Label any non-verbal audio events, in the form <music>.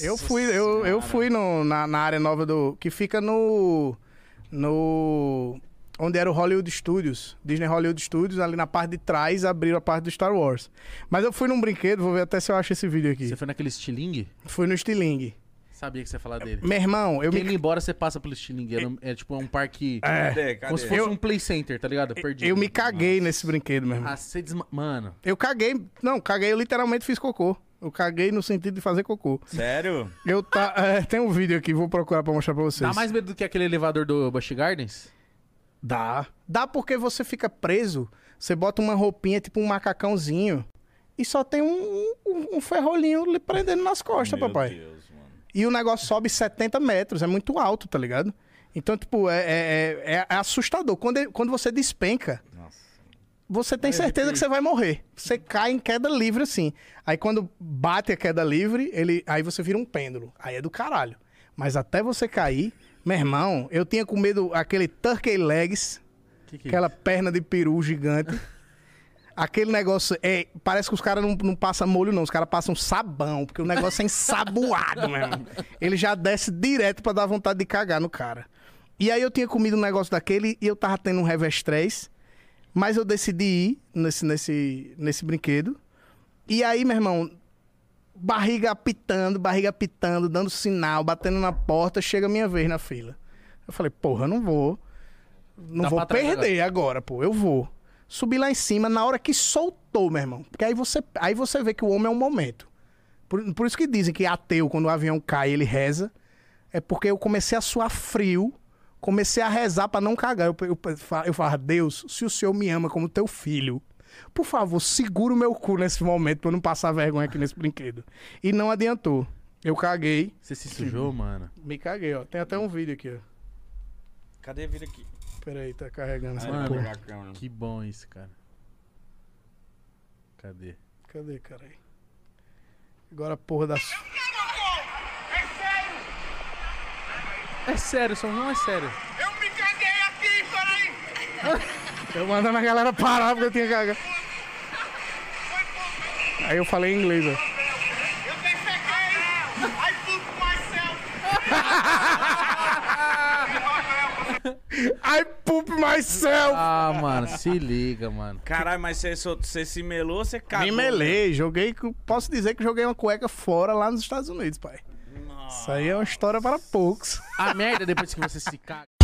Eu fui, eu, eu fui no- na, na área nova do. que fica no. No. Onde era o Hollywood Studios. Disney Hollywood Studios, ali na parte de trás, abriram a parte do Star Wars. Mas eu fui num brinquedo, vou ver até se eu acho esse vídeo aqui. Você foi naquele estilingue? Fui no Stiling. Sabia que você ia falar dele. Meu irmão, eu Quem me. ir embora, você passa pelo estilingue. É, no- é tipo um parque. É, Cadê? Cadê? Como se fosse Eu- um play center, tá ligado? Perdido. eu me caguei nesse brinquedo, meu irmão. Ah, você desma... Mano. Eu caguei. Não, caguei, eu literalmente fiz cocô. Eu caguei no sentido de fazer cocô. Sério? Eu tá. <laughs> é, tem um vídeo aqui, vou procurar pra mostrar pra vocês. Dá mais medo do que aquele elevador do Busch Gardens? Dá. Dá porque você fica preso. Você bota uma roupinha, tipo um macacãozinho. E só tem um, um, um ferrolinho lhe prendendo nas costas, Meu papai. Deus, mano. E o negócio sobe 70 metros. É muito alto, tá ligado? Então, tipo, é, é, é- é assustador. Quando, quando você despenca. Você tem certeza que você vai morrer. Você cai em queda livre, assim. Aí quando bate a queda livre, ele, aí você vira um pêndulo. Aí é do caralho. Mas até você cair, meu irmão, eu tinha com medo aquele turkey legs, Que que é aquela perna de peru gigante. <laughs> Aquele negócio é. Parece que os caras não, não passam molho, não. Os caras passam sabão, porque o negócio é ensaboado, meu irmão. Ele já desce direto pra dar vontade de cagar no cara. E aí eu tinha comido um negócio daquele e eu tava tendo um revestrez. Mas eu decidi ir nesse, nesse, nesse brinquedo. E aí, meu irmão, barriga apitando, barriga apitando, dando sinal, batendo na porta, chega a minha vez na fila. Eu falei, porra, eu não vou. Não Dá vou perder agora, pô, eu vou. Subi lá em cima na hora que soltou, meu irmão. Porque aí você, aí você vê que o homem é um momento. Por, por isso que dizem que ateu, quando o avião cai, ele reza. É porque eu comecei a suar frio, comecei a rezar pra não cagar. Eu, eu, eu falava, Deus, se o Senhor me ama como teu filho, por favor, segura o meu cu nesse momento pra eu não passar vergonha aqui nesse brinquedo. E não adiantou. Eu caguei, Você se sujou, mano? me caguei, ó. Tem até um vídeo aqui, ó. Cadê? Vira aqui. Peraí, tá carregando essa Mano. porra. Que bom isso, cara. Cadê? Cadê, caralho? Agora a porra da. É sério, só não é sério. Eu me caguei aqui, peraí! Eu mandando a galera parar porque eu tinha cagado. Aí eu falei em inglês, ó. I poop myself! I poop myself! Ah, mano, se liga, mano. Caralho, mas você, se melou, você cagou. Me melei, joguei. com- Posso dizer que joguei uma cueca fora lá nos Estados Unidos, pai. Isso aí é uma história para poucos. A merda depois que você se caga.